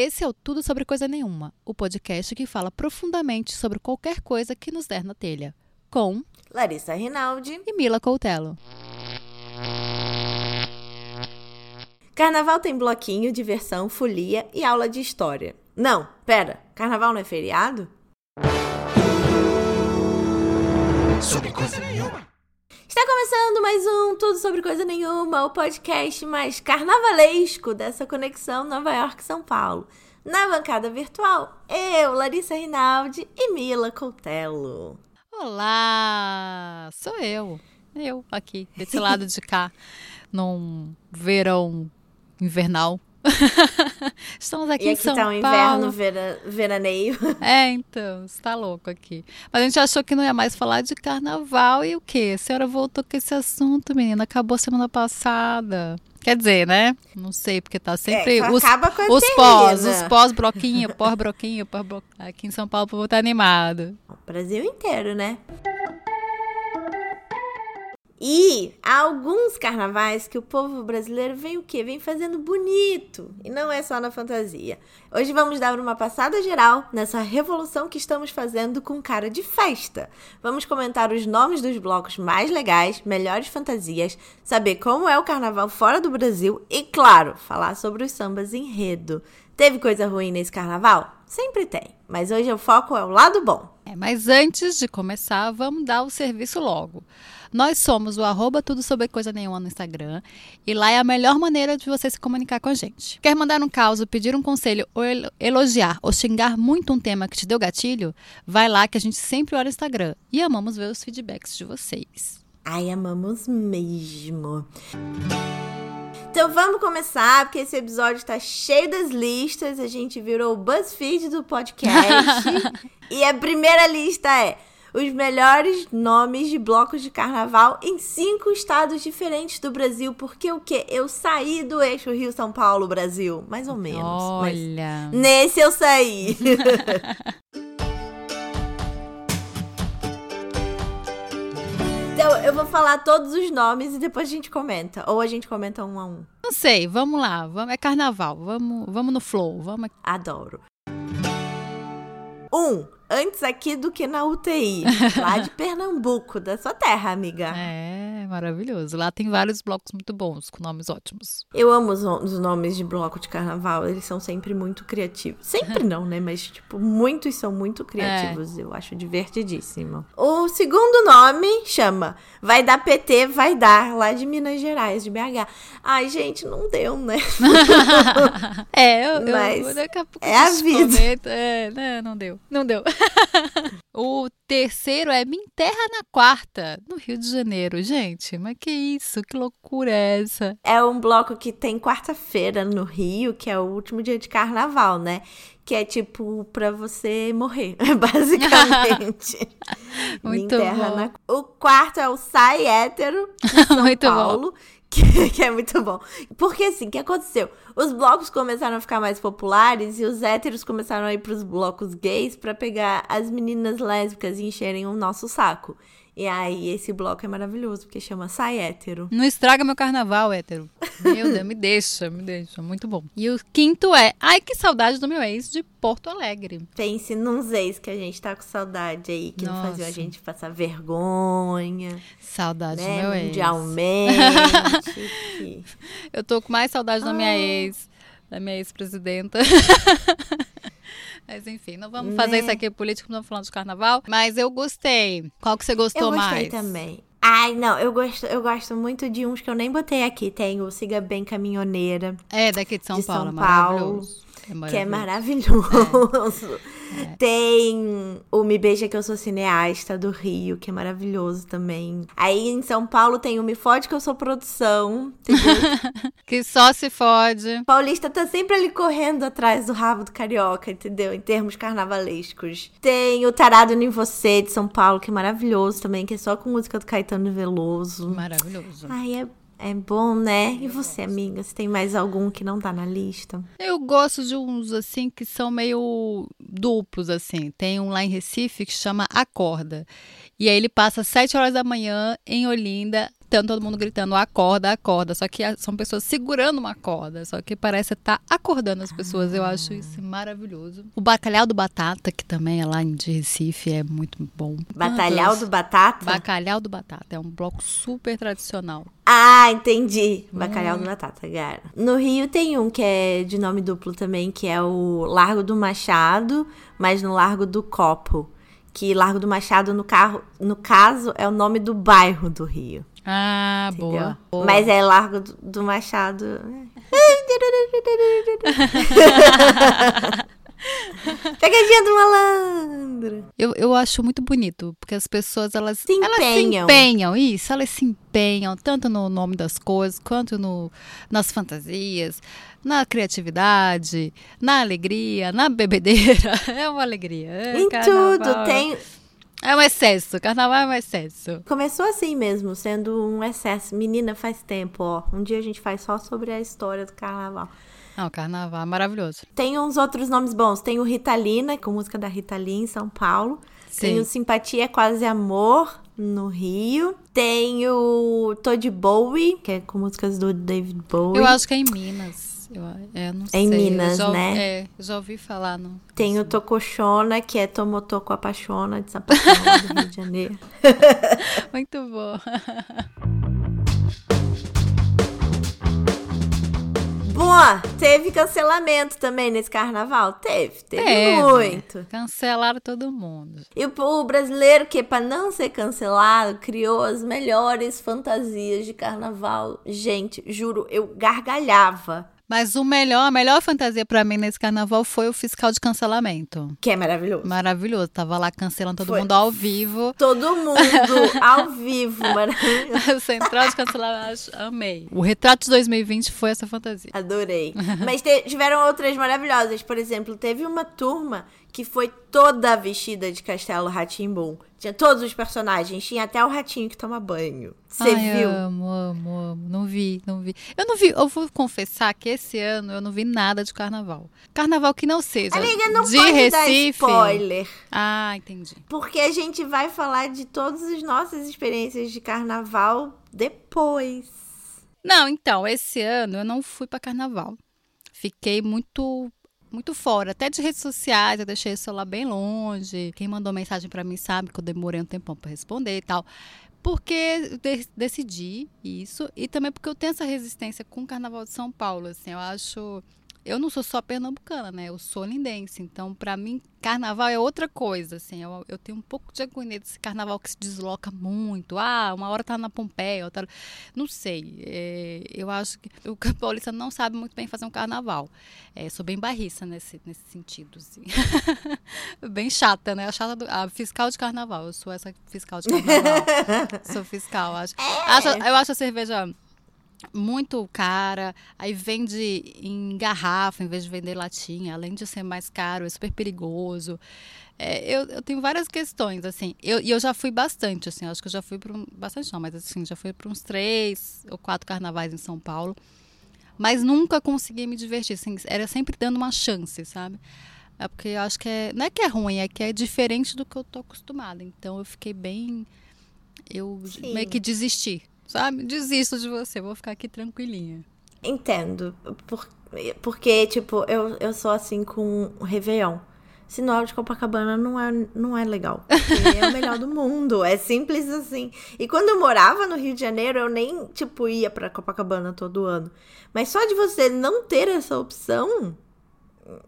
Esse é o Tudo Sobre Coisa Nenhuma, o podcast que fala profundamente sobre qualquer coisa que nos der na telha. Com Larissa Rinaldi e Mila Coutelo. Carnaval tem bloquinho, diversão, folia e aula de história. Não, pera, carnaval não é feriado? Sobre coisa nenhuma. Está começando mais um Tudo Sobre Coisa Nenhuma, o podcast mais carnavalesco dessa conexão Nova York-São Paulo. Na bancada virtual, eu, Larissa Rinaldi e Mila Coutelo. Olá! Sou eu. Eu aqui, desse lado de cá, num verão invernal. Estamos aqui, e em aqui São tá um Paulo. inverno vera, veraneio. É, então, você tá louco aqui. Mas a gente achou que não ia mais falar de carnaval e o quê? A senhora voltou com esse assunto, menina. Acabou semana passada. Quer dizer, né? Não sei, porque tá sempre É, os, acaba quando os pós, os pós-broquinho, pós-broquinho, pós-bro... Aqui em São Paulo o povo tá animado. Brasil inteiro, né? E há alguns carnavais que o povo brasileiro vem o quê? Vem fazendo bonito. E não é só na fantasia. Hoje vamos dar uma passada geral nessa revolução que estamos fazendo com cara de festa. Vamos comentar os nomes dos blocos mais legais, melhores fantasias, saber como é o carnaval fora do Brasil e, claro, falar sobre os sambas enredo. Teve coisa ruim nesse carnaval? Sempre tem. Mas hoje o foco é o lado bom. É, mas antes de começar, vamos dar o serviço logo. Nós somos o arroba tudo sobre coisa nenhuma no Instagram e lá é a melhor maneira de você se comunicar com a gente. Quer mandar um caso, pedir um conselho ou elo- elogiar ou xingar muito um tema que te deu gatilho? Vai lá que a gente sempre olha o Instagram e amamos ver os feedbacks de vocês. Ai, amamos mesmo. Então vamos começar, porque esse episódio tá cheio das listas. A gente virou o BuzzFeed do podcast. e a primeira lista é os melhores nomes de blocos de carnaval em cinco estados diferentes do Brasil. Porque o quê? Eu saí do eixo Rio-São Paulo-Brasil. Mais ou menos. Olha. nesse eu saí. Então, eu vou falar todos os nomes e depois a gente comenta. Ou a gente comenta um a um. Não sei, vamos lá. Vamos, é carnaval. Vamos, vamos no flow. Vamos. Adoro. Um, antes aqui do que na UTI. Lá de Pernambuco, da sua terra, amiga. É, maravilhoso. Lá tem vários blocos muito bons, com nomes ótimos. Eu amo os, os nomes de bloco de carnaval. Eles são sempre muito criativos. Sempre não, né? Mas, tipo, muitos são muito criativos. Eu acho divertidíssimo. O segundo nome chama Vai Dar PT, Vai Dar, lá de Minas Gerais, de BH. Ai, gente, não deu, né? É, eu, eu- Mas pouco é a vida. comenta. É, né, não deu. Não deu. o terceiro é Me Enterra na Quarta, no Rio de Janeiro. Gente, mas que isso? Que loucura é essa? É um bloco que tem quarta-feira no Rio, que é o último dia de carnaval, né? Que é tipo pra você morrer, basicamente. Me Muito enterra bom. na- O quarto é o Sai Hétero de São Muito bom. Que, que é muito bom. Porque assim, o que aconteceu? Os blocos começaram a ficar mais populares e os héteros começaram a ir pros blocos gays pra pegar as meninas lésbicas e encherem o nosso saco. E aí, esse bloco é maravilhoso, porque chama Sai Hétero. Não estraga meu carnaval, hétero. Meu Deus, me deixa, me deixa. Muito bom. E o quinto é Ai, que saudade do meu ex de Porto Alegre. Pense nos ex que a gente tá com saudade aí, que não Nossa. faziam a gente passar vergonha, Saudade do né? meu ex. Mundialmente. que- Eu tô com mais saudade da minha Ah. ex, da minha ex-presidenta. Mas enfim, não vamos fazer Né? isso aqui político, não falando de carnaval. Mas eu gostei. Qual que você gostou Eu gostei mais? também. Ai, não, eu gosto, eu gosto muito de uns que eu nem botei aqui. Tem o Siga Bem Caminhoneira, É, daqui de São De Paulo, São Paulo, maravilhoso. Que é maravilhoso. maravilhoso. Tem o Me Beija Que Eu Sou Cineasta, do Rio, que é maravilhoso também. Aí em São Paulo tem o Me Fode Que Eu Sou Produção? Que só se fode. Paulista tá sempre ali correndo atrás do rabo do carioca, entendeu? Em termos carnavalescos. Tem o Tarado em Você, de São Paulo, que é maravilhoso também, que é só com música do Caetano Veloso. Maravilhoso. Ai, é, é bom, né? E você, amiga? Você tem mais algum que não tá na lista? Eu gosto de uns assim que são meio duplos assim. Tem um lá em Recife que chama Acorda. E aí ele passa às 7 horas da manhã em Olinda gritando, todo mundo gritando, acorda, acorda. Só que são pessoas segurando uma corda. Só que parece estar tá acordando as pessoas. Eu acho isso maravilhoso. O bacalhau do batata, que também é lá em Recife, é muito bom. Batalhau do batata? Bacalhau do batata. É um bloco super tradicional. Ah, entendi. Bacalhau hum. do batata, cara. No Rio tem um que é de nome duplo também, que é o Largo do Machado, mas no Largo do Copo que Largo do Machado, no, carro, no caso, é o nome do bairro do Rio. Ah, boa, boa. Mas é Largo do Machado. Pegadinha do malandro. Eu, eu acho muito bonito, porque as pessoas, elas se empenham. Elas se empenham, isso, elas se empenham, tanto no nome das coisas, quanto no, nas fantasias, na criatividade, na alegria, na bebedeira. É uma alegria. É em carnaval. tudo, tem... É um excesso, carnaval é um excesso. Começou assim mesmo, sendo um excesso. Menina, faz tempo, ó. Um dia a gente faz só sobre a história do carnaval. Não, carnaval é maravilhoso. Tem uns outros nomes bons. Tem o Ritalina, com música da Ritalina em São Paulo. Sim. Tem o Simpatia é Quase Amor, no Rio. Tem o Tô de Bowie, que é com músicas do David Bowie. Eu acho que é em Minas. Eu, é, não é sei. em Minas, já, né? É, já ouvi falar. No, Tem o Tocochona, que é Tomotoco Apaixona, de Sapatão, do Rio de Janeiro. Muito bom. Bom, teve cancelamento também nesse carnaval? Teve, teve, teve. muito. Cancelaram todo mundo. E o, o brasileiro, que para não ser cancelado, criou as melhores fantasias de carnaval. Gente, juro, eu gargalhava mas o melhor, a melhor fantasia para mim nesse carnaval foi o fiscal de cancelamento. Que é maravilhoso. Maravilhoso. Tava lá cancelando todo foi. mundo ao vivo. Todo mundo ao vivo, maravilhoso. Central de cancelamento, amei. O retrato de 2020 foi essa fantasia. Adorei. Mas te, tiveram outras maravilhosas. Por exemplo, teve uma turma que foi toda vestida de Castelo Ratimbum. Tinha todos os personagens, tinha até o ratinho que toma banho. Você viu? Amo, amo, amo. Não vi, não vi. Eu não vi, eu vou confessar que esse ano eu não vi nada de carnaval. Carnaval que não seja Amiga, não de pode Recife. Dar spoiler. Ah, entendi. Porque a gente vai falar de todas as nossas experiências de carnaval depois. Não, então, esse ano eu não fui para carnaval. Fiquei muito muito fora, até de redes sociais, eu deixei o celular bem longe. Quem mandou mensagem para mim sabe que eu demorei um tempão para responder e tal. Porque de decidi isso e também porque eu tenho essa resistência com o Carnaval de São Paulo, assim, eu acho eu não sou só pernambucana, né? Eu sou lindense. Então, para mim, carnaval é outra coisa, assim. Eu, eu tenho um pouco de agonia desse carnaval que se desloca muito. Ah, uma hora tá na Pompeia, outra... Não sei. É, eu acho que o paulista não sabe muito bem fazer um carnaval. É, sou bem barriça nesse, nesse sentido, assim. bem chata, né? A chata do, a fiscal de carnaval. Eu sou essa fiscal de carnaval. sou fiscal, acho. Acho. Eu acho a cerveja muito cara, aí vende em garrafa em vez de vender latinha, além de ser mais caro, é super perigoso. É, eu, eu, tenho várias questões, assim, e eu, eu, já fui bastante, assim, acho que eu já fui para um, bastante não, mas assim, já fui para uns três ou quatro carnavais em São Paulo, mas nunca consegui me divertir, assim, era sempre dando uma chance, sabe? É porque eu acho que é, não é que é ruim, é que é diferente do que eu tô acostumada, então eu fiquei bem, eu Sim. meio que desisti, sabe? Desisto de você, vou ficar aqui tranquilinha. Entendo. Por, porque, tipo, eu, eu sou assim com o Réveillon. Sinal de Copacabana não é, não é legal. é o melhor do mundo. É simples assim. E quando eu morava no Rio de Janeiro, eu nem, tipo, ia pra Copacabana todo ano. Mas só de você não ter essa opção,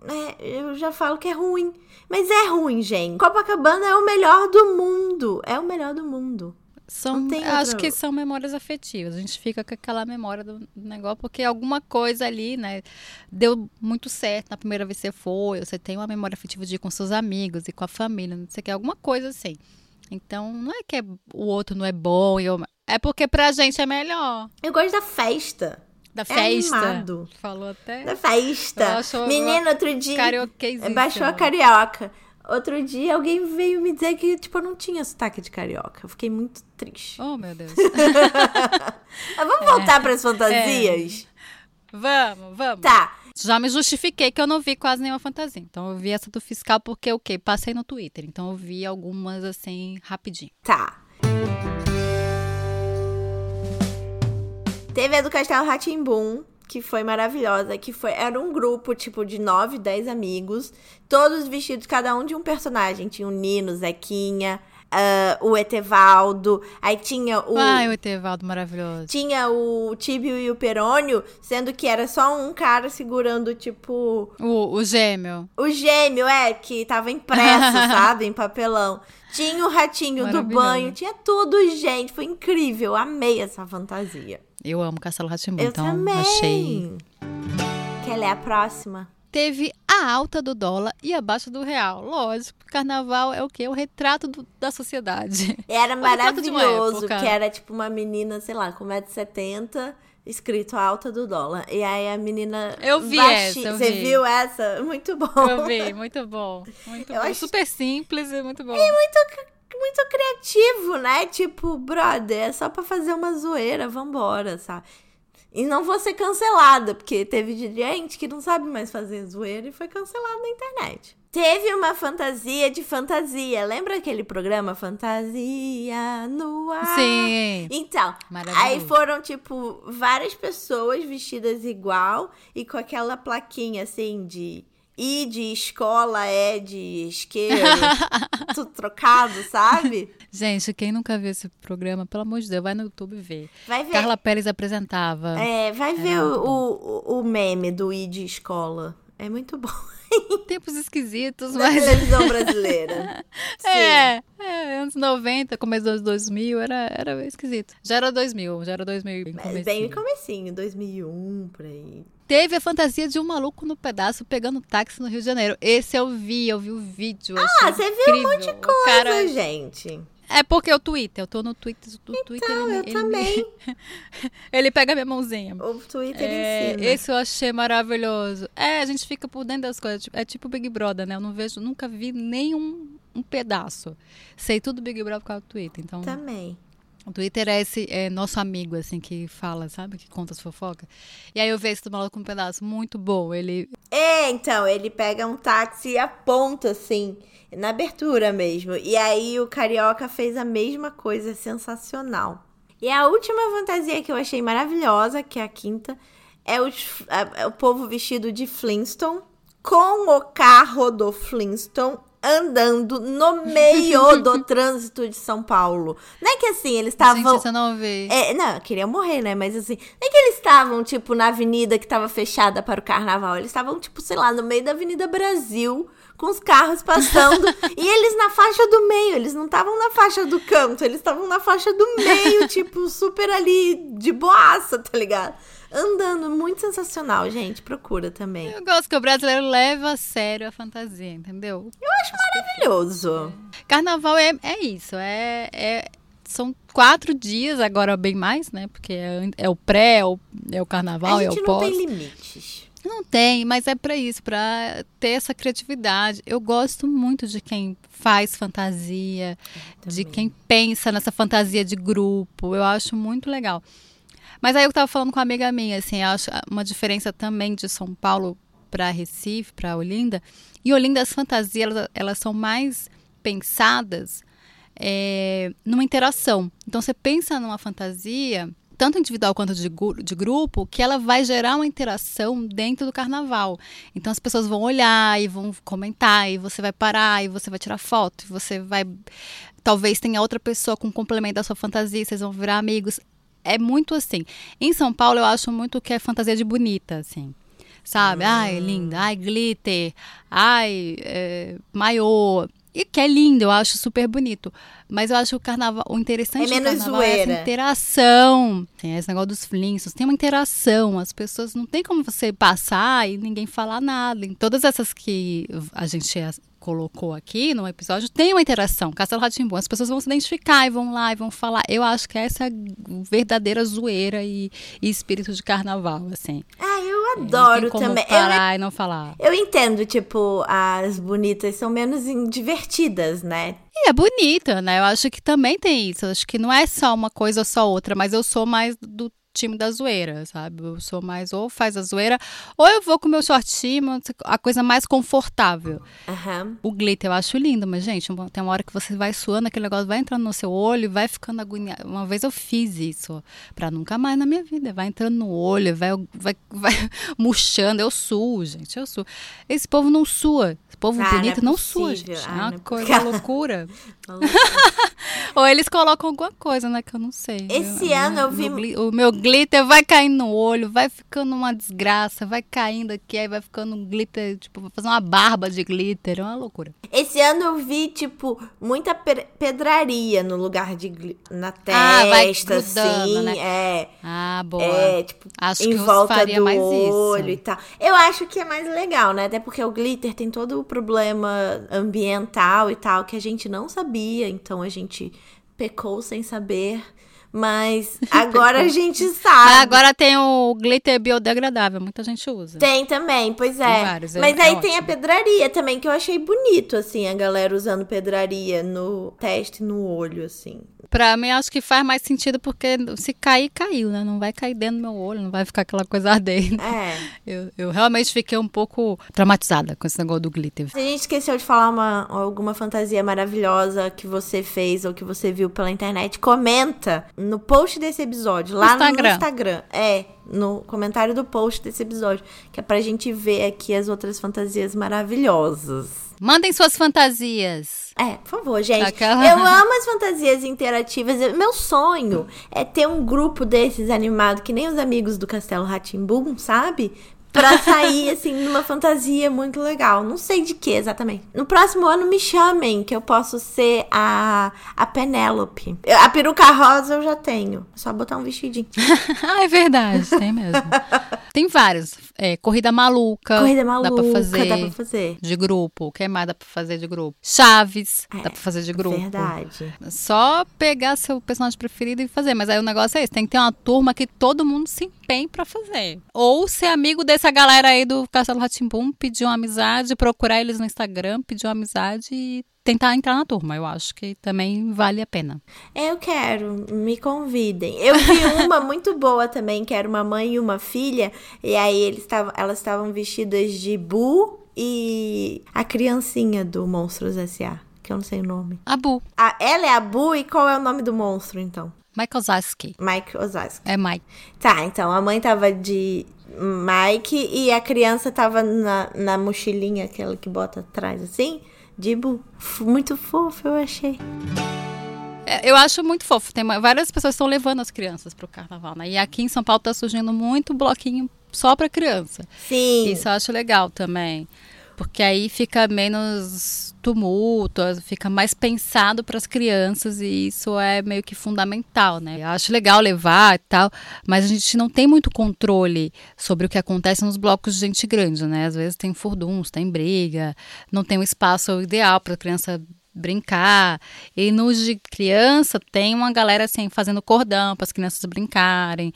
é, eu já falo que é ruim. Mas é ruim, gente. Copacabana é o melhor do mundo. É o melhor do mundo. São, acho que são memórias afetivas. A gente fica com aquela memória do negócio, porque alguma coisa ali, né, deu muito certo na primeira vez que você foi, você tem uma memória afetiva de ir com seus amigos e com a família, não sei o que, alguma coisa assim. Então, não é que é, o outro não é bom, eu, é porque pra gente é melhor. Eu gosto da festa. Da é festa. Animado. Falou até. Da festa. Menino, outro dia. Baixou a carioca. Outro dia alguém veio me dizer que, tipo, eu não tinha sotaque de carioca. Eu fiquei muito triste. Oh, meu Deus. vamos voltar é, para as fantasias? É. Vamos, vamos. Tá. Já me justifiquei que eu não vi quase nenhuma fantasia. Então eu vi essa do fiscal porque o quê? Passei no Twitter. Então eu vi algumas assim rapidinho. Tá. Teve a do Castelo Ratimbum, que foi maravilhosa, que foi era um grupo tipo de 9, 10 amigos, todos vestidos cada um de um personagem. Tinha o Nino, Zequinha, uh, o Etevaldo, aí tinha o Ai, o Etevaldo maravilhoso. tinha o Tibio e o Perônio, sendo que era só um cara segurando tipo O, o gêmeo. o gêmeo, é, que tava impresso, sabe, em papelão. Tinha o ratinho do banho, tinha tudo, gente. Foi incrível. Amei essa fantasia. Eu amo Castelo Eu então também. achei. Quer ler a próxima? Teve a alta do dólar e a baixa do real. Lógico, carnaval é o quê? O retrato do- da sociedade. Era maravilhoso, que era tipo uma menina, sei lá, com 1,70m, escrito alta do dólar. E aí a menina. Eu vi baixi- essa, eu Você vi. viu essa? Muito bom. Eu vi, muito bom. Muito Eu bom. acho- Super simples e muito bom. muito, muito criativo, né? Tipo, brother, é só pra fazer uma zoeira, vambora, sabe? E não vou ser cancelada, porque teve gente que não sabe mais fazer zoeira e foi cancelada na internet. Teve uma fantasia de fantasia. Lembra aquele programa Fantasia no ar? Sim. Então, aí foram, tipo, várias pessoas vestidas igual e com aquela plaquinha, assim, de I de escola, é de isqueiro, tudo trocado, sabe? Gente, quem nunca viu esse programa, pelo amor de Deus, vai no YouTube ver. Vai ver, Carla Pérez apresentava. é, vai ver o, o, o meme do I de escola. É muito bom. Tempos esquisitos, mas. televisão brasileira. É, é, anos 90, começo dos 2000, era, era esquisito. Já era 2000, já era 2000. bem comecinho. Bem comecinho, 2001, por aí. Teve a fantasia de um maluco no pedaço pegando táxi no Rio de Janeiro. Esse eu vi, eu vi o vídeo. Ah, você viu um monte de coisa, Cara, gente. É porque o Twitter, eu tô no Twitter, do Twitter Então, ele, eu ele, também. ele pega minha mãozinha. O Twitter É, ensina. esse eu achei maravilhoso. É, a gente fica por dentro das coisas. É tipo Big Brother, né? Eu não vejo, nunca vi nenhum um pedaço. Sei tudo Big Brother por causa do Twitter. Então, Também. O Twitter é esse é nosso amigo, assim, que fala, sabe? Que conta as fofocas. E aí eu vejo esse maluco com um pedaço muito bom. Ele. É, então, ele pega um táxi e aponta, assim, na abertura mesmo. E aí o Carioca fez a mesma coisa, sensacional. E a última fantasia que eu achei maravilhosa, que é a quinta, é, os- a- é o povo vestido de Flintstone, com o carro do Flintstone andando no meio do trânsito de São Paulo. Não é que assim, eles estavam... Gente, não vê. É, não, eu queria morrer, né? Mas assim, não é que eles estavam, tipo, na avenida que tava fechada para o carnaval. Eles estavam, tipo, sei lá, no meio da Avenida Brasil, com os carros passando. e eles na faixa do meio. Eles não estavam na faixa do canto, eles estavam na faixa do meio, tipo, super ali de boaça, tá ligado? Andando, muito sensacional, gente. Procura também. Eu gosto que o brasileiro leva a sério a fantasia, entendeu? Maravilhoso. Carnaval é, é isso, é, é- são quatro dias, agora bem mais, né? Porque é, é o pré, é o, é o carnaval, A é gente o não pós. tem limites. Não tem, mas é pra isso, pra ter essa criatividade. Eu gosto muito de quem faz fantasia, de quem pensa nessa fantasia de grupo. Eu acho muito legal. Mas aí eu tava falando com uma amiga minha, assim, acho uma diferença também de São Paulo pra Recife, pra Olinda. E Olinda, as fantasias, elas, elas são mais pensadas é, numa interação. Então, você pensa numa fantasia, tanto individual quanto de, de grupo, que ela vai gerar uma interação dentro do carnaval. Então, as pessoas vão olhar e vão comentar, e você vai parar, e você vai tirar foto, e você vai. Talvez tenha outra pessoa com complemento da sua fantasia, vocês vão virar amigos. É muito assim. Em São Paulo, eu acho muito que é fantasia de bonita, assim. Sabe? Ai, linda. Ai, glitter. Ai, é, maiô. E que é lindo, eu acho super bonito. Mas eu acho que o carnaval, o interessante É do menos carnaval é zoeira. essa interação. Tem esse negócio dos flinços, tem uma interação. As pessoas não tem como você passar e ninguém falar nada. Em todas essas que a gente colocou aqui no episódio, tem uma interação. Castelo Ratimbu, as pessoas vão se identificar e vão lá e vão falar. Eu acho que essa é a verdadeira zoeira e, e espírito de carnaval, assim. Ah, eu adoro como também. Eu parar e não falar. Eu entendo, tipo, as bonitas são menos divertidas, né? E é bonita, né? Eu acho que também tem isso. Eu acho que não é só uma coisa ou só outra, mas eu sou mais do time da zoeira, sabe? Eu sou mais ou faz a zoeira, ou eu vou com o meu shortinho, a coisa mais confortável. Aham. O glitter eu acho lindo, mas, gente, tem uma hora que você vai suando, aquele negócio vai entrando no seu olho e vai ficando agoniado. Uma vez eu fiz isso, pra nunca mais na minha vida. Vai entrando no olho, vai, vai, vai murchando. Eu suo, gente, eu suo. Esse povo não sua. Esse povo Ah, não é bonito não, sua, possível. gente. Ah, é não uma é coisa loucura. Ou eles colocam alguma coisa, né, que eu não sei. Esse Eu- ano eu meu vi- O meu glitter vai caindo no olho, vai ficando uma desgraça, vai caindo aqui, aí vai ficando um glitter, tipo, vai fazer uma barba de glitter, é uma loucura. Esse ano eu vi, tipo, muita pe- pedraria no lugar de. gli- na Ah, vai testa, assim. né? É. Ah, boa. É, tipo, Acho em que volta do mais isso. olho e tal. Eu acho que é mais legal, né? Até porque o glitter tem todo o problema ambiental e tal que a gente não sabia, então a gente pecou sem saber. Mas agora a gente Mas sabe. agora tem o glitter biodegradável, muita gente usa. Tem também, pois é. Tem vários, é- Mas é aí tem a ótimo. pedraria também, que eu achei bonito, assim, a galera usando pedraria no teste, no olho, assim. Pra mim, acho que faz mais sentido porque se cair, caiu, né? Não vai cair dentro do meu olho, não vai ficar aquela coisa ardendo. É. Eu, eu realmente fiquei um pouco traumatizada com esse negócio do glitter. Se a gente esqueceu de falar uma, alguma fantasia maravilhosa que você fez ou que você viu pela internet, comenta no post desse episódio, lá no Instagram. Instagram. É, no comentário do post desse episódio, que é pra gente ver aqui as outras fantasias maravilhosas. Mandem suas fantasias. É, por favor, gente. Aquela- Eu amo as fantasias interativas. Eu- Meu sonho é ter um grupo desses animado, que nem os amigos do Castelo Ratimbum, sabe? Pra sair, assim, numa fantasia muito legal. Não sei de que exatamente. No próximo ano me chamem, que eu posso ser a, a Penélope. A peruca rosa eu já tenho. É só botar um vestidinho. ah, é verdade, tem mesmo. tem vários. É, corrida maluca. Corrida maluca, Dá pra fazer. dá pra fazer. De grupo. O que mais dá pra fazer de grupo? Chaves. É, dá pra fazer de grupo. Verdade. Só pegar seu personagem preferido e fazer. Mas aí o negócio é esse: tem que ter uma turma que todo mundo se empenhe pra fazer. Ou ser amigo dessa galera aí do Castelo Ratimbum, pedir uma amizade, procurar eles no Instagram, pedir uma amizade e tentar entrar na turma. Eu acho que também vale a pena. Eu quero, me convidem. Eu vi uma muito boa também, que era uma mãe e uma filha, e aí eles tavam, elas estavam vestidas de Bu e a criancinha do Monstros S.A., que eu não sei o nome. Abu, A, ela é a Bu e qual é o nome do monstro, então? Michael Zaski. Mike Ozaski. É Mike. Tá, então a mãe tava de Mike e a criança tava na, na mochilinha, aquela que bota atrás assim, de Bu. F- Muito fofo, eu achei. É, Eu acho muito fofo. Tem várias pessoas estão levando as crianças pro carnaval, né? E aqui em São Paulo tá surgindo muito bloquinho só pra criança. Sim. Isso eu acho legal também. Porque aí fica menos tumulto, fica mais pensado para as crianças e isso é meio que fundamental, né? Eu acho legal levar e tal, mas a gente não tem muito controle sobre o que acontece nos blocos de gente grande, né? Às vezes tem furduns, tem briga, não tem um espaço ideal para a criança brincar. E nos de criança tem uma galera assim fazendo cordão para as crianças brincarem.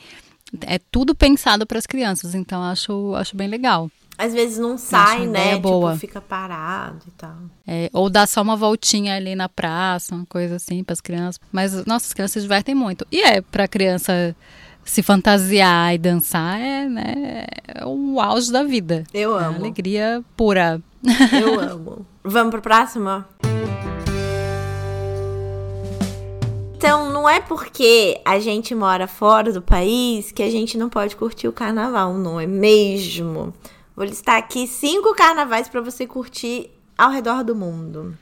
É tudo pensado para as crianças, então acho, acho bem legal. Às vezes não sai, né? ideia boa. Tipo, fica parado e tal. É, ou dar só uma voltinha ali na praça, uma coisa assim para as crianças. Mas, nossa, as crianças se divertem muito. E é para criança se fantasiar e dançar, é, né, é o auge da vida. Eu É amo. alegria pura. Eu amo. Vamos pro próximo? Então, não é porque a gente mora fora do país que a gente não pode curtir o carnaval, não é mesmo? Vou listar aqui cinco carnavais para você curtir ao redor do mundo.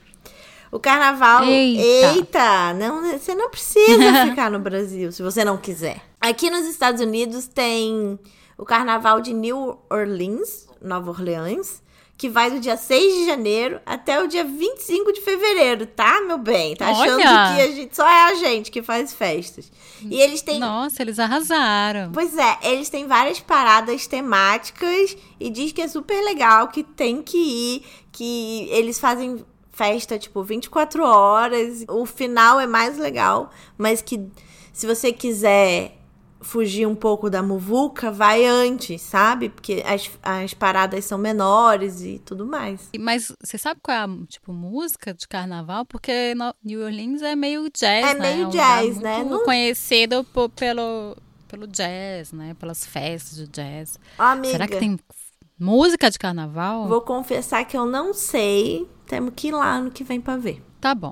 O carnaval. Eita. Eita! não, você não precisa ficar no Brasil se você não quiser. Aqui nos Estados Unidos tem o carnaval de New Orleans, Nova Orleans, que vai do dia 6 de janeiro até o dia 25 de fevereiro, tá, meu bem? Tá achando Olha! que a gente, só é a gente que faz festas. E eles têm Nossa, eles arrasaram. Pois é, eles têm várias paradas temáticas e diz que é super legal, que tem que ir, que eles fazem festa tipo 24 horas. O final é mais legal, mas que se você quiser fugir um pouco da muvuca, vai antes, sabe? Porque as, as paradas são menores e tudo mais. Mas você sabe qual é a tipo, música de carnaval? Porque New Orleans é meio jazz, É né? meio um jazz, né? muito Não- conhecido po- pelo, pelo jazz, né? Pelas festas de jazz. Amiga. Será que tem Música de carnaval? Vou confessar que eu não sei. Temos que ir lá no que vem pra ver. Tá bom,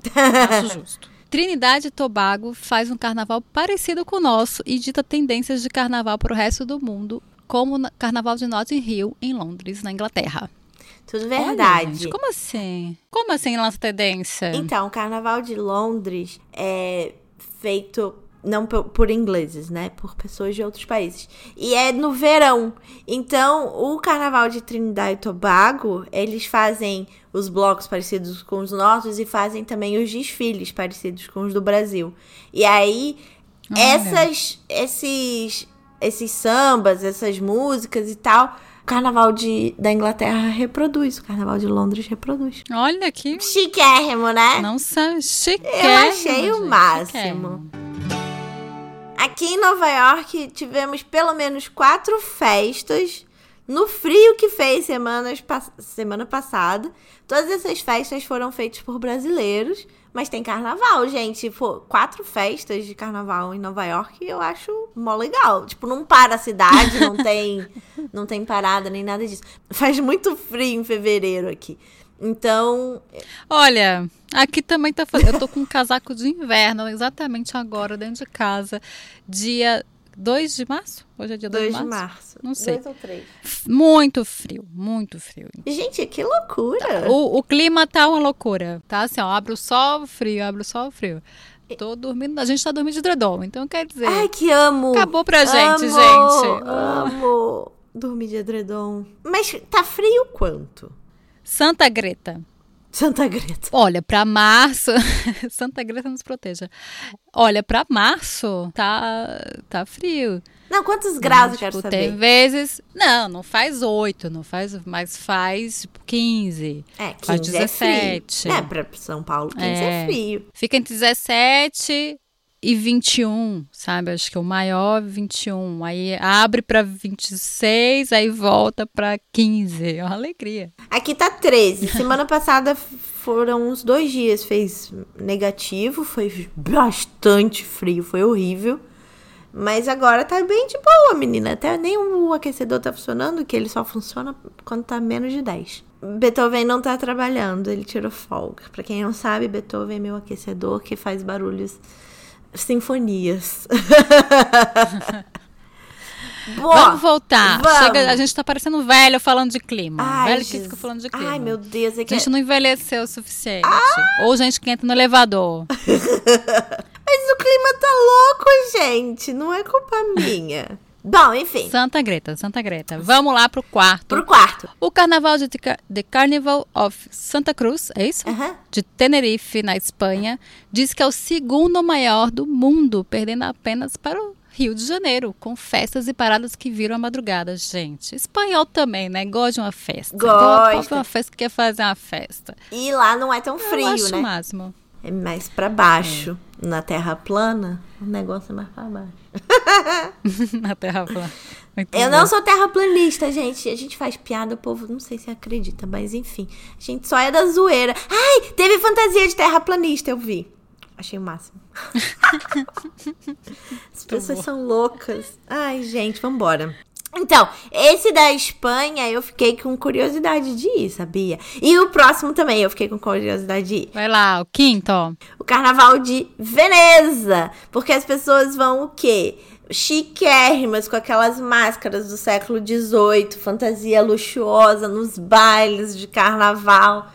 acho justo. Trinidade e Tobago faz um carnaval parecido com o nosso e dita tendências de carnaval para o resto do mundo, como o Carnaval de Notting Hill, em Londres, na Inglaterra. Tudo Olha, verdade. gente, como assim? Como assim lança tendência? Então, o Carnaval de Londres é feito não por, por ingleses, né? Por pessoas de outros países. E é no verão. Então, o Carnaval de Trinidad e Tobago, eles fazem os blocos parecidos com os nossos e fazem também os desfiles parecidos com os do Brasil. E aí, Olha. essas, esses, esses sambas, essas músicas e tal, o Carnaval de, da Inglaterra reproduz, o Carnaval de Londres reproduz. Olha que. Chiquérrimo, né? Não sabe. Chique. Eu achei o máximo. Aqui em Nova York tivemos pelo menos quatro festas no frio que fez semanas, semana passada. Todas essas festas foram feitas por brasileiros, mas tem carnaval, gente. Pô, quatro festas de carnaval em Nova York eu acho mó legal. Tipo, não para a cidade, não tem, não tem parada nem nada disso. Faz muito frio em fevereiro aqui. Então, Olha, aqui também tá fazendo. Eu tô com um casaco de inverno exatamente agora, dentro de casa. Dia 2 de março? Hoje é dia 2 2 de de março? março. Não sei. Dois ou três. Muito frio, muito frio. Gente, que loucura. O, o clima tá uma loucura. Tá assim, ó, abre o sol, frio, abre o sol, frio. Tô dormindo, a gente tá dormindo de edredom, então quer dizer. Ai, que amo. Acabou pra gente, amo, gente. Amo dormir de edredom. Mas tá frio quanto? Santa Greta. Santa Greta. Olha, pra março. Santa Greta nos proteja. Olha, pra março tá, tá frio. Não, quantos graus eu quero Tipo, saber? Tem vezes. Não, não faz 8, não faz, mas faz tipo, 15. É, faz 15 17. é frio. É, pra São Paulo, 15 é, É. frio. Fica entre 17 e 21, sabe? Acho que o maior é 21. Aí abre pra 26, aí volta pra 15. É uma alegria. Aqui tá 13. Semana passada foram uns dois dias, fez negativo, foi bastante frio, foi horrível. Mas agora tá bem de boa, menina. Até nem o aquecedor tá funcionando, que ele só funciona quando tá menos de 10. Beethoven não tá trabalhando, ele tirou folga. Pra quem não sabe, Beethoven é meu aquecedor que faz barulhos sinfonias. Boa, vamos voltar. vamos. Chega, a gente tá parecendo velho falando de clima. Ai, velho que fica falando de clima. Ai, meu Deus, é A que gente não envelheceu o suficiente. Ou gente que entra no elevador. Mas o clima tá louco, gente. Não é culpa minha. Bom, enfim. Santa Greta, Santa Greta. Vamos lá pro quarto. Pro quarto. O carnaval de The Carnival of Santa Cruz, é isso? De Tenerife, na Espanha, diz que é o segundo maior do mundo, perdendo apenas para o Rio de Janeiro, com festas e paradas que viram a madrugada, gente. Espanhol também, né? Gosta de uma festa. Gosta. Gosta de uma festa que quer fazer uma festa. E lá não é tão Eu frio, acho né? o máximo. É mais pra baixo. Na terra plana, o negócio é mais pra baixo. na Terra plana. Muito Eu bom. não sou terraplanista, gente. A gente faz piada, o povo não sei se acredita, mas enfim. A gente só é da zoeira. Ai, teve fantasia de terraplanista, eu vi. Achei o máximo. As pessoas são loucas. Ai, gente, vambora. Então, esse da Espanha eu fiquei com curiosidade de ir, sabia? E o próximo também eu fiquei com curiosidade de ir. Vai lá, o quinto. O carnaval de Veneza. Porque as pessoas vão o quê? Chiquérrimas, com aquelas máscaras do século XVIII, fantasia luxuosa nos bailes de carnaval.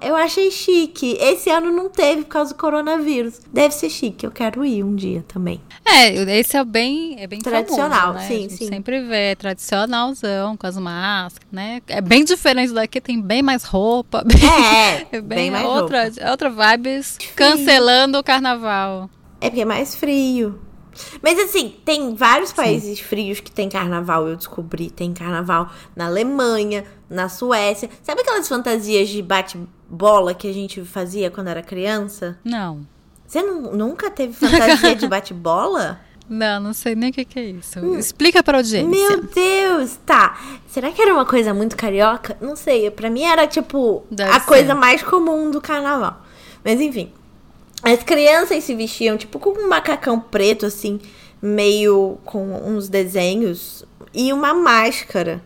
Eu achei chique. Esse ano não teve por causa do coronavírus. Deve ser chique, eu quero ir um dia também. É, esse é bem, é bem Tradicional, famoso, né? sim, A gente sim. sempre vê, é tradicionalzão, com as máscaras, né? É bem diferente daqui, tem bem mais roupa. Bem, É, é bem bem, mais outra, roupa. outra vibes, cancelando o carnaval. É porque é mais frio. Mas assim, tem vários países frios que tem carnaval, eu descobri. Tem carnaval na Alemanha, na Suécia. Sabe aquelas fantasias de bate-bola que a gente fazia quando era criança? Não, Você nu- nunca teve fantasia de bate-bola? não, não sei nem o que, que é isso. Explica para a audiência. Hum. Meu Deus, tá. Será que era uma coisa muito carioca? Não sei. Pra mim era tipo Deve a ser. coisa mais comum do carnaval. Mas enfim. As crianças se vestiam tipo com um macacão preto, assim, meio com uns desenhos e uma máscara.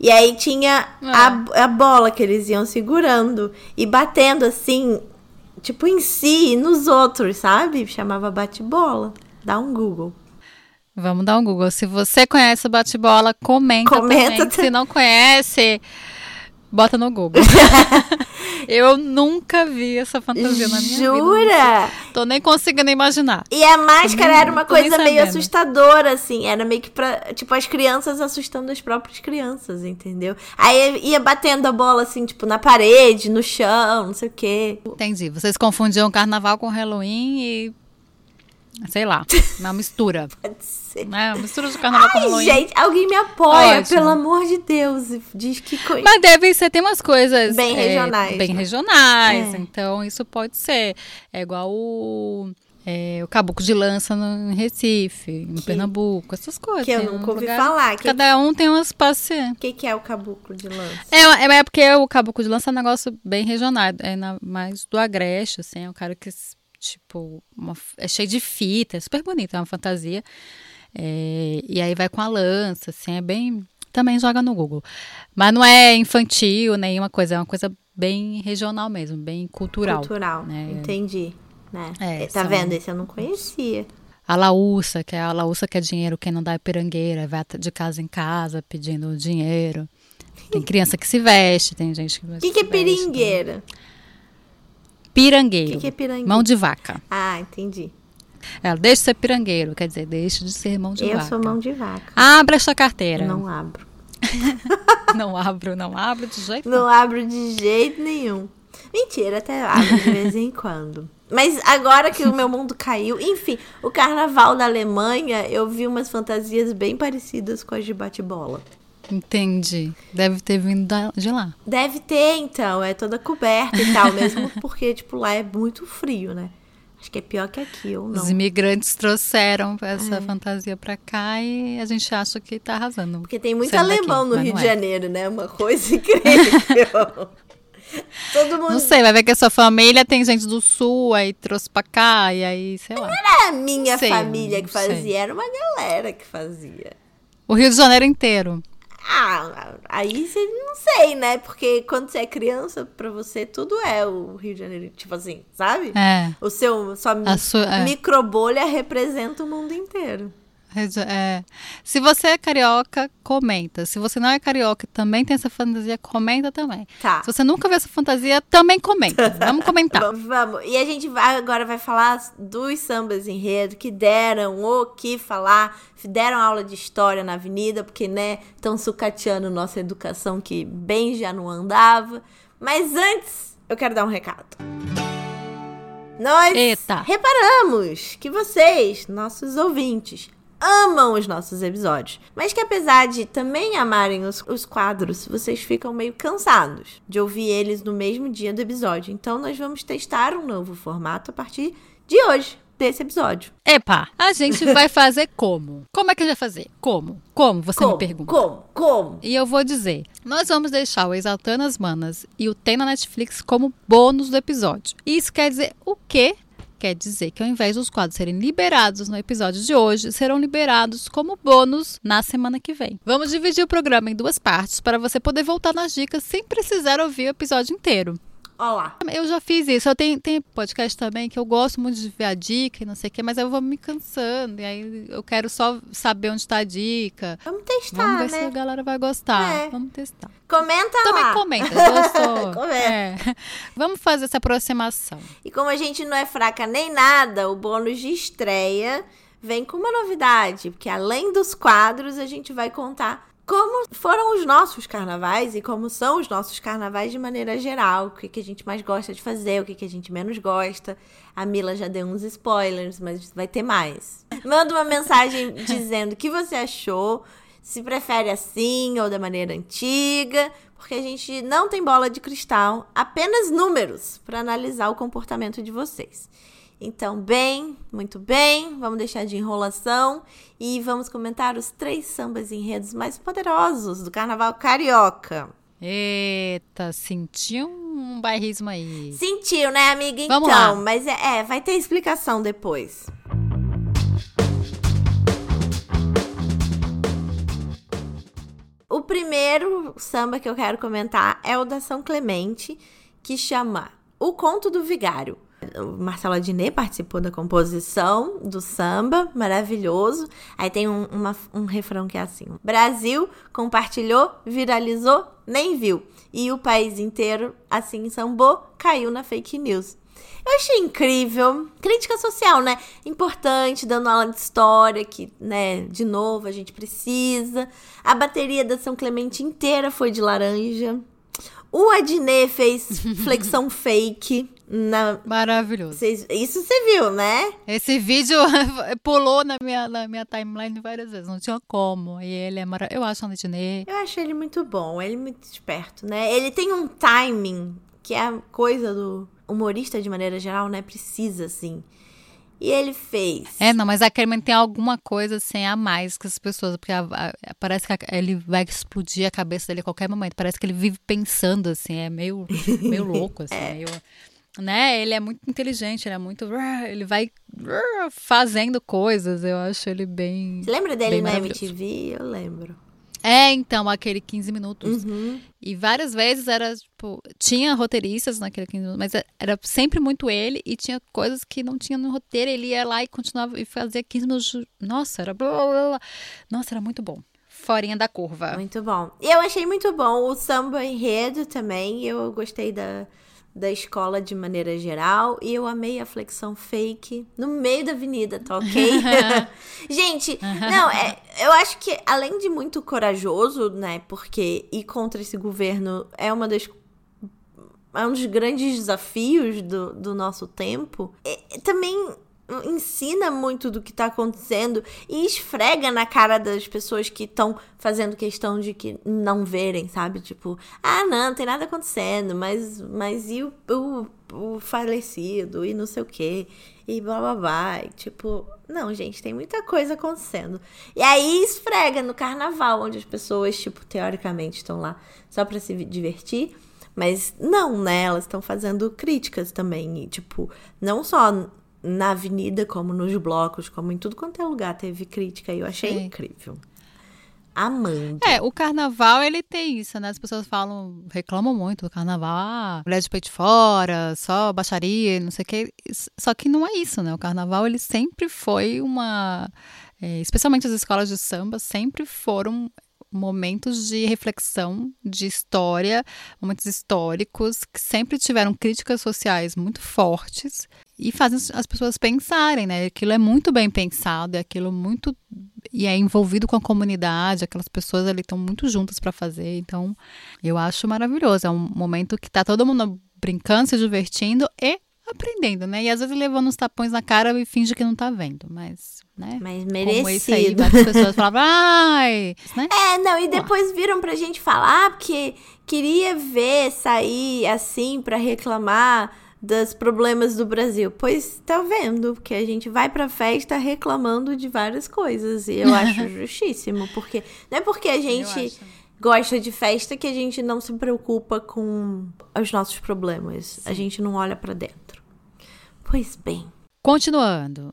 E aí tinha a, a bola que eles iam segurando e batendo assim, tipo em si e nos outros, sabe? Chamava bate-bola. Dá um Google. Vamos dar um Google. Se você conhece o bate-bola, comenta, Comenta também. Se não conhece, bota no Google. eu nunca vi essa fantasia na minha vida. Jura? Tô nem conseguindo imaginar. E a máscara nem- era uma coisa meio assustadora, assim. Era meio que pra. Tipo, as crianças assustando as próprias crianças, entendeu? Aí ia batendo a bola, assim, tipo, na parede, no chão, não sei o quê. Entendi. Vocês confundiam carnaval com Halloween e. Sei lá, uma mistura. Pode ser. Né? Uma mistura de carnaval com Ai, Halloween. gente, alguém me apoia, Ótimo. pelo amor de Deus. Diz que coisa. Mas deve ser, tem umas coisas Bem é, regionais, bem né? regionais, É. então isso pode ser. É igual o, é, o caboclo de lança no em Recife, em Que- Pernambuco, essas coisas. que eu Tem um nunca ouvi lugar- falar. Que, Cada um tem umas paciências. que, que é o caboclo de lança? É, é, é porque o caboclo de lança é um negócio bem regional, é na- mais do agreste, assim, é um cara que, tipo, uma- é cheio de fita, é super bonito, é uma fantasia. É, e aí vai com a lança, assim, é bem. Também joga no Google. Mas não é infantil, nenhuma coisa, é uma coisa bem regional mesmo, bem cultural. Cultural. né? Entendi. Né? É, tá são- vendo? Esse eu não conhecia. A laúça, que é a laúça que é dinheiro, quem não dá é pirangueira, vai de casa em casa pedindo dinheiro. Tem criança que se veste, tem gente que O que, que é se veste, peringueira? O Pirangueiro. que, que é pirangueira? Mão de vaca. Ah, entendi. Ela deixa de ser pirangueiro, quer dizer, deixa de ser mão de eu vaca. sou mão de vaca. Abre esta carteira. Não, Não abro. abro, não abro de jeito nenhum. Não abro de jeito nenhum. Mentira, até abro de vez em quando. Mas agora que o meu mundo caiu, enfim, o carnaval da Alemanha, eu vi umas fantasias bem parecidas com as de bate-bola. Entendi. Deve ter vindo de lá. Deve ter, então, é toda coberta e tal, mesmo porque, tipo, lá é muito frio, né? Acho que é pior que aqui, ou não. Os imigrantes trouxeram essa fantasia pra cá e a gente acha que tá arrasando. Porque tem muito sendo daqui, alemão no Rio não de é. Janeiro, né? Uma coisa incrível. Todo mundo. Não sei, vai ver que a sua família tem gente do sul, aí trouxe pra cá, e aí, sei lá. Era a minha Sei, família que não sei. fazia, era uma galera que fazia. O Rio de Janeiro inteiro. Ah, aí você não sei, né? Porque quando você é criança, pra você tudo é o Rio de Janeiro. Tipo assim, sabe? É. O seu, sua A sua, é. microbolha representa o mundo inteiro. É. Se você é carioca, comenta. Se você não é carioca e também tem essa fantasia, comenta também. Tá. Se você nunca viu essa fantasia, também comenta. Vamos comentar. Vamos, vamos. E a gente vai, agora vai falar dos sambas enredo que deram o que falar, deram aula de história na avenida, porque, né, estão sucateando nossa educação que bem já não andava. Mas antes, eu quero dar um recado. Nós Eita. reparamos que vocês, nossos ouvintes, amam os nossos episódios, mas que apesar de também amarem os, os quadros, vocês ficam meio cansados de ouvir eles no mesmo dia do episódio. Então nós vamos testar um novo formato a partir de hoje, desse episódio. Epa, a gente vai fazer como? Como é que a gente vai fazer? Como? Como? Você como? me pergunta. Como? Como? E eu vou dizer, nós vamos deixar o Exaltando as Manas e o Tem na Netflix como bônus do episódio. Isso quer dizer o quê? Quer dizer que ao invés dos quadros serem liberados no episódio de hoje, serão liberados como bônus na semana que vem. Vamos dividir o programa em duas partes para você poder voltar nas dicas sem precisar ouvir o episódio inteiro. Olá. Eu já fiz isso. Eu tenho, tenho podcast também que eu gosto muito de ver a dica e não sei o quê, mas eu vou me cansando. E aí eu quero só saber onde está a dica. Vamos testar, Vamos ver se a né? galera vai gostar. É. Vamos testar. Comenta Também lá. comenta, gostou. Comenta. É. Vamos fazer essa aproximação. E como a gente não é fraca nem nada, o bônus de estreia vem com uma novidade, porque além dos quadros, a gente vai contar como foram os nossos carnavais e como são os nossos carnavais de maneira geral, o que, que a gente mais gosta de fazer, o que, que a gente menos gosta. A Mila já deu uns spoilers, mas vai ter mais. Manda uma mensagem dizendo o que você achou, se prefere assim ou da maneira antiga, porque a gente não tem bola de cristal, apenas números para analisar o comportamento de vocês. Então, bem, muito bem, vamos deixar de enrolação e vamos comentar os três sambas enredos mais poderosos do carnaval carioca. Eita, senti um bairrismo aí. Sentiu, né, amiga? Então, Vamos lá. mas é, é, vai ter explicação depois. O primeiro samba que eu quero comentar é o da São Clemente, que chama O Conto do Vigário. O Marcelo Adnet participou da composição do samba, maravilhoso. Aí tem um, uma, um refrão que é assim: Brasil compartilhou, viralizou, nem viu. E o país inteiro, assim sambou, caiu na fake news. Eu achei incrível. Crítica social, né? Importante, dando aula de história, que, né, de novo, a gente precisa. A bateria da São Clemente inteira foi de laranja. O Adnet fez flexão fake. Na... Maravilhoso. Cês... Isso você viu, né? Esse vídeo pulou na minha, na minha timeline várias vezes, não tinha como. E ele é maravilhoso. Eu acho o Adnet. Eu acho ele muito bom, ele é muito esperto, né? Ele tem um timing, que é a coisa do humorista de maneira geral, né? Precisa, assim. E ele fez. É, não, mas a Kerman tem alguma coisa assim a mais que as pessoas, porque a, a, parece que a, ele vai explodir a cabeça dele a qualquer momento. Parece que ele vive pensando, assim, é meio, meio louco, assim, é. meio. Né? Ele é muito inteligente, ele é muito. Ele vai fazendo coisas, eu acho ele bem. Você lembra dele na MTV? Eu lembro. É, então, aquele 15 minutos. Uhum. E várias vezes era, tipo, tinha roteiristas naquele 15 minutos, mas era sempre muito ele e tinha coisas que não tinha no roteiro. Ele ia lá e continuava e fazia 15 minutos. Nossa, era blá, blá, blá. Nossa, era muito bom. Forinha da curva. Muito bom. E eu achei muito bom o samba enredo também. Eu gostei da da escola de maneira geral e eu amei a flexão fake no meio da avenida, tá ok? Gente, não, é, eu acho que além de muito corajoso, né, porque ir contra esse governo é uma das é um dos grandes desafios do, do nosso tempo, e, também ensina muito do que tá acontecendo e esfrega na cara das pessoas que estão fazendo questão de que não verem, sabe? Tipo, ah, não, não tem nada acontecendo, mas, mas e o, o, o falecido e não sei o quê, e blá blá blá. E, tipo, não, gente, tem muita coisa acontecendo. E aí esfrega no carnaval, onde as pessoas, tipo, teoricamente estão lá só pra se divertir. Mas não, né? Elas estão fazendo críticas também. E, tipo, não só na avenida, como nos blocos, como em tudo quanto é lugar, teve crítica e eu achei Sim. incrível. Amando. É, o carnaval ele tem isso, né? As pessoas falam, reclamam muito do carnaval, ah, mulher de peito fora, só baixaria, não sei o quê. Só que não é isso, né? O carnaval ele sempre foi uma. É, especialmente as escolas de samba sempre foram momentos de reflexão, de história, momentos históricos que sempre tiveram críticas sociais muito fortes e fazem as pessoas pensarem, né? Aquilo é muito bem pensado, é aquilo muito e é envolvido com a comunidade, aquelas pessoas ali estão muito juntas para fazer. Então, eu acho maravilhoso. É um momento que tá todo mundo brincando, se divertindo e aprendendo, né? E às vezes levando uns tapões na cara e finge que não tá vendo, mas, né? Mas merecido. Como esse aí, várias pessoas falavam, ai, né? É, não, e depois viram pra gente falar porque queria ver sair assim para reclamar dos problemas do Brasil. Pois tá vendo que a gente vai pra festa reclamando de várias coisas e eu acho justíssimo, porque não é porque a gente gosta de festa que a gente não se preocupa com os nossos problemas. Sim. A gente não olha para dentro. Pois bem. Continuando.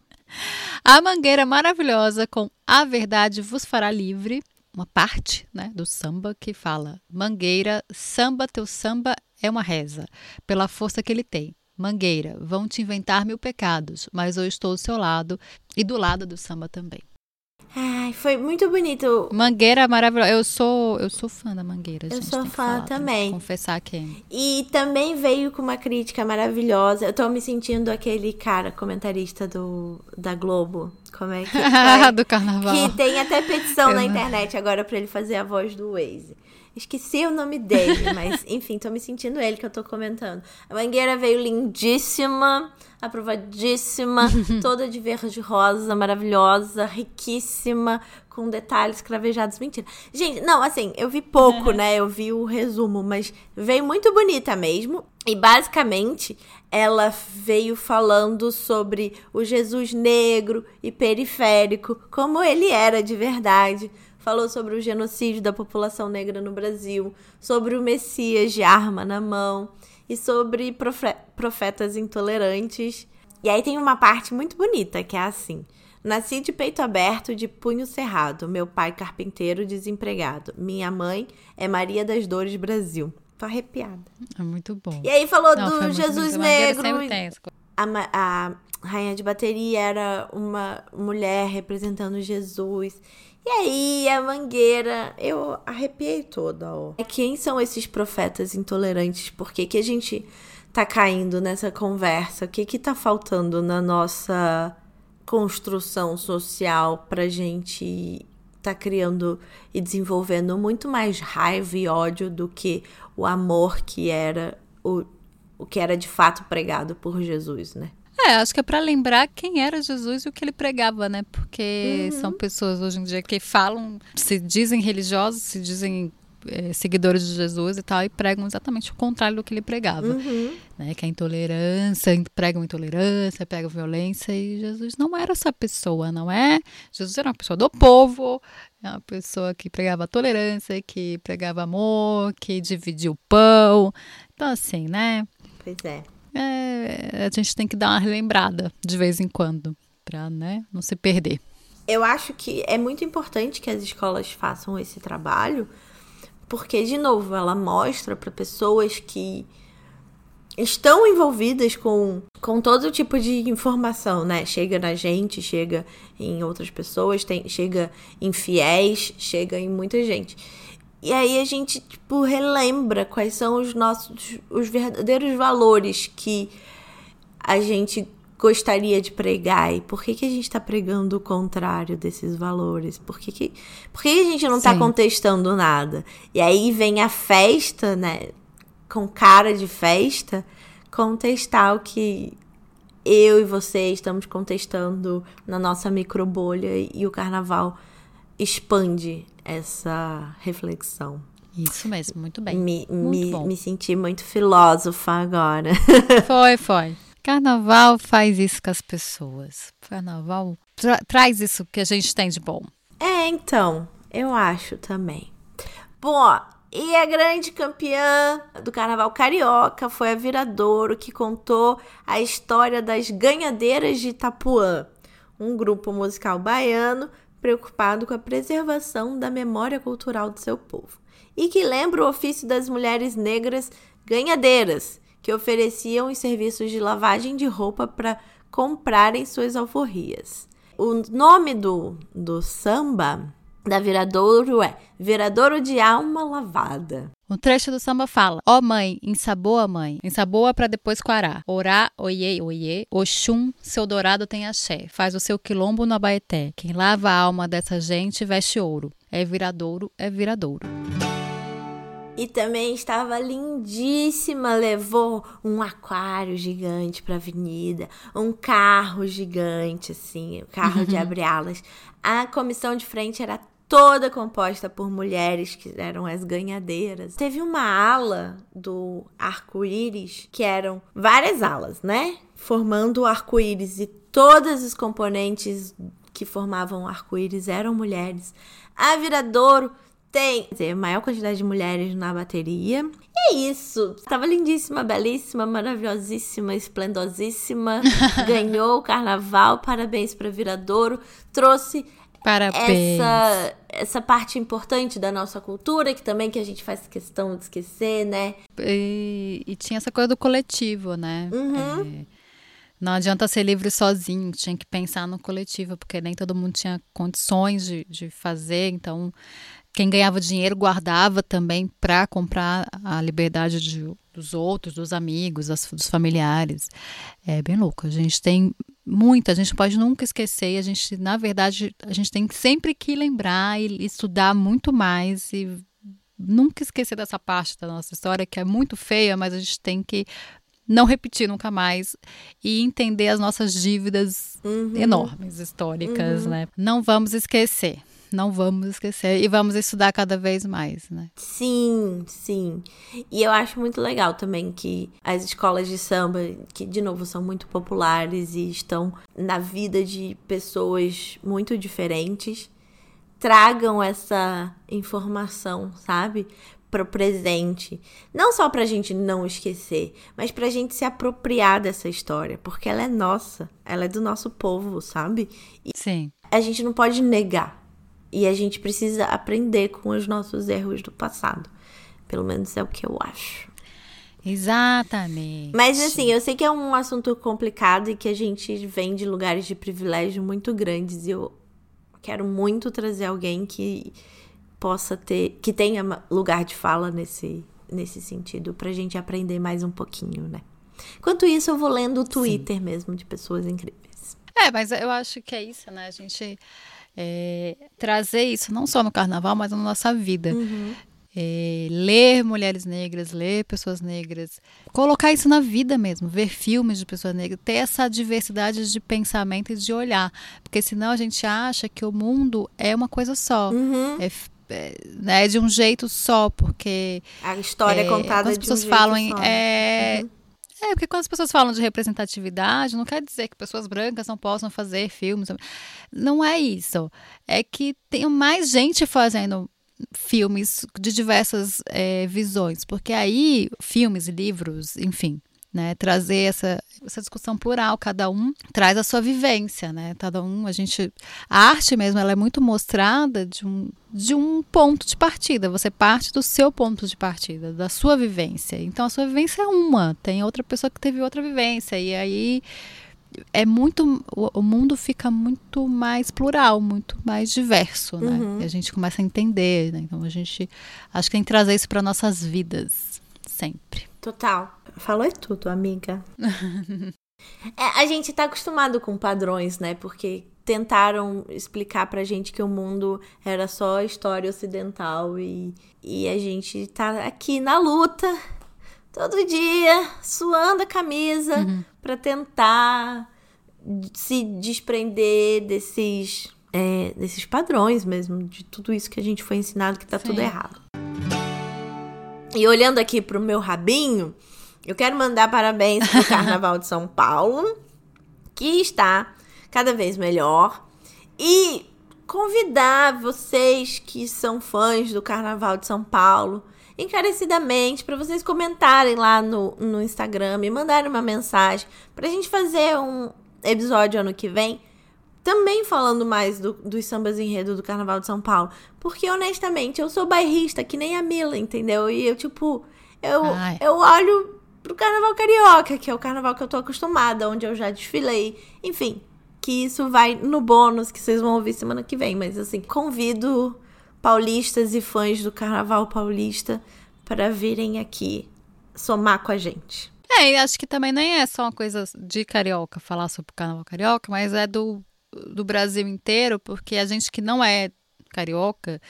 A mangueira maravilhosa com A Verdade Vos Fará Livre, uma parte né, do samba que fala: Mangueira, samba, teu samba é uma reza, pela força que ele tem. Mangueira, vão te inventar mil pecados, mas eu estou ao seu lado e do lado do samba também. Ai, foi muito bonito. Mangueira maravilhosa. Eu sou, eu sou fã da Mangueira. Eu sou fã falar, também. confessar que. E também veio com uma crítica maravilhosa. Eu tô me sentindo aquele cara comentarista do da Globo. Como é que é? do carnaval. Que tem até petição eu na não... internet agora para ele fazer a voz do Waze. Esqueci o nome dele, mas enfim, tô me sentindo ele que eu tô comentando. A Mangueira veio lindíssima, aprovadíssima, toda de verde rosa, maravilhosa, riquíssima, com detalhes cravejados. Mentira. Gente, não, assim, eu vi pouco, né? Eu vi o resumo, mas veio muito bonita mesmo. E basicamente ela veio falando sobre o Jesus negro e periférico, como ele era de verdade falou sobre o genocídio da população negra no Brasil, sobre o Messias de arma na mão e sobre profetas intolerantes. E aí tem uma parte muito bonita que é assim: Nasci de peito aberto, de punho cerrado. Meu pai carpinteiro desempregado. Minha mãe é Maria das Dores Brasil. Tô arrepiada. É muito bom. E aí falou Não, do Jesus Negro. A, a rainha de bateria era uma mulher representando Jesus. E aí, a mangueira, eu arrepiei toda, ó. Quem são esses profetas intolerantes? Por que, que a gente tá caindo nessa conversa? O que que tá faltando na nossa construção social pra gente tá criando e desenvolvendo muito mais raiva e ódio do que o amor que era o, o que era de fato pregado por Jesus, né? É, acho que é pra lembrar quem era Jesus e o que ele pregava, né? Porque Uhum. são pessoas hoje em dia que falam, se dizem religiosos, se dizem eh, seguidores de Jesus e tal, e pregam exatamente o contrário do que ele pregava. Uhum. Né? Que é intolerância, pregam intolerância, pregam violência, e Jesus não era essa pessoa, não é? Jesus era uma pessoa do povo, é uma pessoa que pregava tolerância, que pregava amor, que dividia o pão. Então, assim, né? Pois é. É, a gente tem que dar uma relembrada de vez em quando, pra né, não se perder. Eu acho que é muito importante que as escolas façam esse trabalho, porque, de novo, ela mostra para pessoas que estão envolvidas com, com todo tipo de informação, né? Chega na gente, chega em outras pessoas, tem, chega em fiéis, chega em muita gente. E aí a gente, tipo, relembra quais são os nossos, os verdadeiros valores que a gente gostaria de pregar e por que, que a gente está pregando o contrário desses valores? Por que, que, por que, que a gente não está contestando nada? E aí vem a festa, né? Com cara de festa, contestar o que eu e você estamos contestando na nossa microbolha e o carnaval expande essa reflexão. Isso mesmo, muito bem. Me, Muito me, me senti muito filósofa agora. Foi, foi. Carnaval faz isso com as pessoas. Carnaval tra- traz isso que a gente tem de bom. É, então, eu acho também. Bom, e a grande campeã do Carnaval Carioca foi a Viradouro, que contou a história das Ganhadeiras de Itapuã, um grupo musical baiano preocupado com a preservação da memória cultural do seu povo, e que lembra o ofício das mulheres negras ganhadeiras, que ofereciam os serviços de lavagem de roupa para comprarem suas alforrias. O nome do, do samba da Viradouro é Viradouro de Alma Lavada. O trecho do samba fala: Ó mãe, ensaboa mãe, ensaboa pra depois quarar. Orá, oiê, oiê, Oxum, seu dourado tem axé. Faz o seu quilombo no abaeté. Quem lava a alma dessa gente veste ouro. É viradouro, é viradouro. E também estava lindíssima, levou um aquário gigante para a avenida, um carro gigante, assim, o carro de abre alas. A comissão de frente era toda composta por mulheres que eram as ganhadeiras. Teve uma ala do arco-íris, que eram várias alas, né? Formando o arco-íris e todos os componentes que formavam o arco-íris eram mulheres. A Viradouro tem dizer, a maior quantidade de mulheres na bateria. E é isso. Tava lindíssima, belíssima, maravilhosíssima, esplendosíssima. Ganhou o carnaval. Parabéns pra Viradouro. Trouxe Parabéns. essa, essa parte importante da nossa cultura, que também que a gente faz questão de esquecer, né? E, e tinha essa coisa do coletivo, né? Uhum. É, não adianta ser livre sozinho, tinha que pensar no coletivo, porque nem todo mundo tinha condições de, de fazer, então quem ganhava dinheiro guardava também para comprar a liberdade de- dos outros, dos amigos, das- dos familiares. É bem louco. A gente tem muita, a gente não pode nunca esquecer. e A gente, na verdade, a gente tem sempre que lembrar e estudar muito mais e nunca esquecer dessa parte da nossa história que é muito feia, mas a gente tem que não repetir nunca mais e entender as nossas dívidas enormes históricas, né? Não vamos esquecer. Não vamos esquecer e vamos estudar cada vez mais, né? Sim, sim. E eu acho muito legal também que as escolas de samba, que de novo são muito populares e estão na vida de pessoas muito diferentes, tragam essa informação, sabe? pro presente. Não só pra gente não esquecer, mas pra gente se apropriar dessa história, porque ela é nossa, ela é do nosso povo, sabe? E Sim. a gente não pode negar. E a gente precisa aprender com os nossos erros do passado. Pelo menos é o que eu acho. Exatamente. Mas assim, eu sei que é um assunto complicado e que a gente vem de lugares de privilégio muito grandes e eu quero muito trazer alguém que possa ter, que tenha lugar de fala nesse, nesse sentido, pra gente aprender mais um pouquinho, né? Enquanto isso, eu vou lendo o Twitter mesmo de pessoas incríveis. É, mas eu acho que é isso, né? A gente é, trazer isso não só no carnaval, mas na nossa vida. É, ler mulheres negras, ler pessoas negras, colocar isso na vida mesmo, ver filmes de pessoas negras, ter essa diversidade de pensamento e de olhar, porque senão a gente acha que o mundo é uma coisa só, Uhum. é, é, né, de um jeito só, porque A história é, é, contada as de pessoas um jeito falam em só, né? é, é, porque quando as pessoas falam de representatividade, não quer dizer que pessoas brancas não possam fazer filmes. Não é isso. É que tem mais gente fazendo filmes de diversas é, visões. Porque aí, filmes, livros, enfim, né? Trazer essa, essa discussão plural, cada um traz a sua vivência, né? Cada um, a gente. A arte mesmo, ela é muito mostrada de um, de um ponto de partida. Você parte do seu ponto de partida, da sua vivência. Então a sua vivência é uma, tem outra pessoa que teve outra vivência. E aí é muito. O, mundo fica muito mais plural, muito mais diverso, né? Uhum. E a gente começa a entender, né? Então a gente acho que tem que trazer isso para nossas vidas sempre. Total. Falou é tudo, amiga. É, a gente tá acostumado com padrões, né? Porque tentaram explicar pra gente que o mundo era só história ocidental e, e a gente tá aqui na luta todo dia, suando a camisa pra tentar se desprender desses, é, desses padrões mesmo, de tudo isso que a gente foi ensinado que tá Sim. tudo errado. E olhando aqui pro meu rabinho, eu quero mandar parabéns pro Carnaval de São Paulo, que está cada vez melhor. E convidar vocês que são fãs do Carnaval de São Paulo, encarecidamente, para vocês comentarem lá no, no Instagram, me mandarem uma mensagem, pra gente fazer um episódio ano que vem também falando mais do, dos sambas enredo do Carnaval de São Paulo. Porque, honestamente, eu sou bairrista, que nem a Mila, entendeu? E eu, tipo, eu, Ai. eu olho pro Carnaval Carioca, que é o carnaval que eu tô acostumada, onde eu já desfilei. Enfim, que isso vai no bônus que vocês vão ouvir semana que vem. Mas, assim, convido paulistas e fãs do Carnaval Paulista para virem aqui somar com a gente. É, e acho que também nem é só uma coisa de carioca falar sobre o carnaval carioca, mas é do, do Brasil inteiro, porque a gente que não é carioca,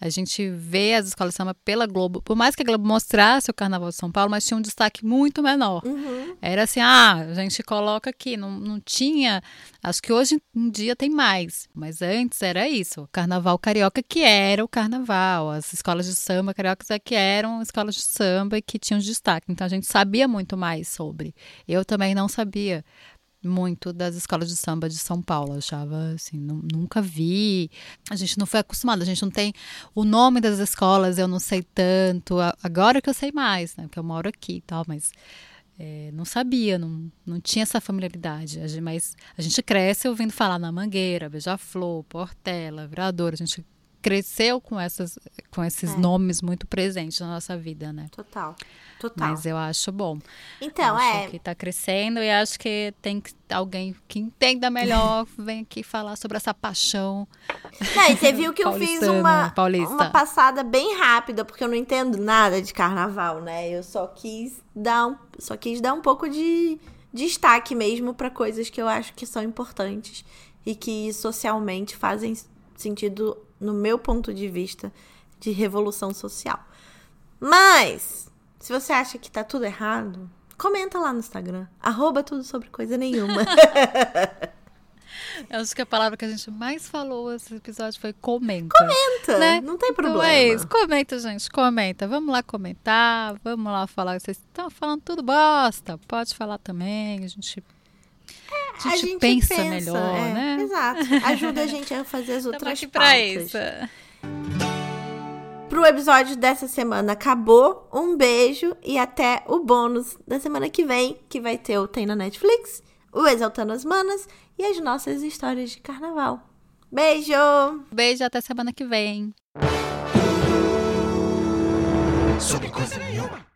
a gente vê as escolas de samba pela Globo. Por mais que a Globo mostrasse o carnaval de São Paulo, mas tinha um destaque muito menor. Uhum. Era assim, ah, a gente coloca aqui, não, não tinha. Acho que hoje em dia tem mais, mas antes era isso, o carnaval carioca que era o carnaval, as escolas de samba cariocas é que eram escolas de samba e que tinham destaque. Então a gente sabia muito mais sobre. Eu também não sabia muito das escolas de samba de São Paulo, eu achava assim, nu- nunca vi. A gente não foi acostumado, a gente não tem o nome das escolas, eu não sei tanto. Agora que eu sei mais, né? Porque eu moro aqui e tal, mas é, não sabia, não, não tinha essa familiaridade. A gente, mas a gente cresce ouvindo falar na Mangueira, Beija-Flor, Portela, Virador. A gente cresceu com, essas, com esses É. nomes muito presentes na nossa vida, né? Total. Total. Mas eu acho bom. Então, acho é. que tá crescendo e acho que tem que alguém que entenda melhor vem aqui falar sobre essa paixão. Não, e você viu que eu fiz uma, paulista. uma passada bem rápida, porque eu não entendo nada de carnaval, né? Eu só quis dar um, só quis dar um pouco de destaque mesmo para coisas que eu acho que são importantes e que socialmente fazem sentido no meu ponto de vista de revolução social. Mas, se você acha que tá tudo errado, comenta lá no Instagram. Arroba tudo sobre coisa nenhuma. Eu acho que a palavra que a gente mais falou nesse episódio foi comenta. Comenta, Né? não tem Então problema. é isso. Comenta, gente. Comenta. Vamos lá comentar. Vamos lá falar. Vocês estão falando tudo bosta. Pode falar também. A gente, a gente, pensa, melhor, é, né? Exato. Ajuda a gente a fazer as Estamos outras aqui pra pautas. isso. Pro episódio dessa semana acabou. Um beijo e até o bônus da semana que vem, que vai ter o Tem na Netflix, o Exaltando as Manas e as nossas histórias de carnaval. Beijo! Beijo até semana que vem. Sobre coisa nenhuma.